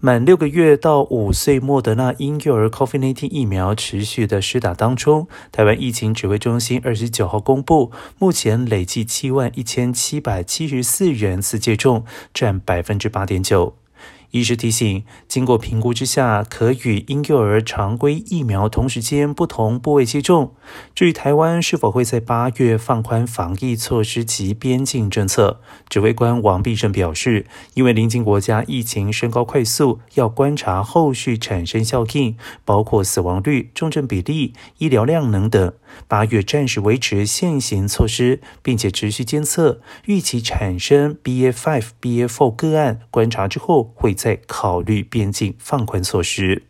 满六个月到五岁莫德纳婴幼儿 COVID-19 疫苗持续的施打当中，台湾疫情指挥中心二十九号公布，目前累计七万一千七百七十四人次接种，占百分之八点九。医师提醒，经过评估之下，可与婴幼儿常规疫苗同时间不同部位接种。至于台湾是否会在八月放宽防疫措施及边境政策，指挥官王必胜表示，因为邻近国家疫情升高快速，要观察后续产生效应，包括死亡率、重症比例、医疗量能等。八月暂时维持现行措施，并且持续监测，预期产生 BA.5、BA.4 个案，观察之后会在考虑边境放宽措施。